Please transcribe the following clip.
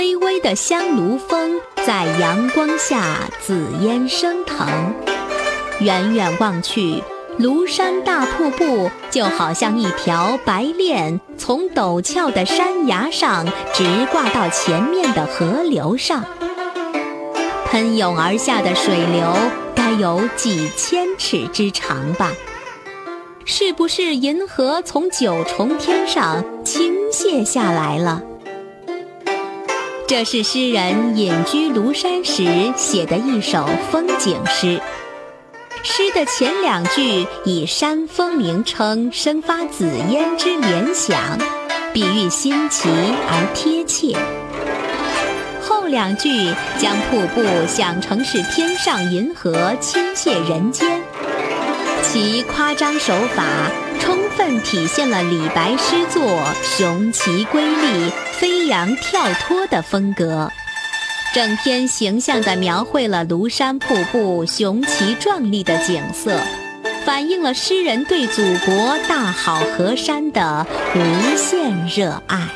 微微的香炉风，在阳光下紫烟升腾。远远望去，庐山大瀑布就好像一条白链，从陡峭的山崖上直挂到前面的河流上。喷涌而下的水流，该有几千尺之长吧？是不是银河从九重天上倾泻下来了？这是诗人隐居庐山时写的一首风景诗。诗的前两句以山峰名称生发紫烟之联想，比喻新奇而贴切；后两句将瀑布想成是天上银河倾泻人间，其夸张手法。充分体现了李白诗作雄奇瑰丽、飞扬跳脱的风格，整篇形象地描绘了庐山瀑布雄奇壮丽的景色，反映了诗人对祖国大好河山的无限热爱。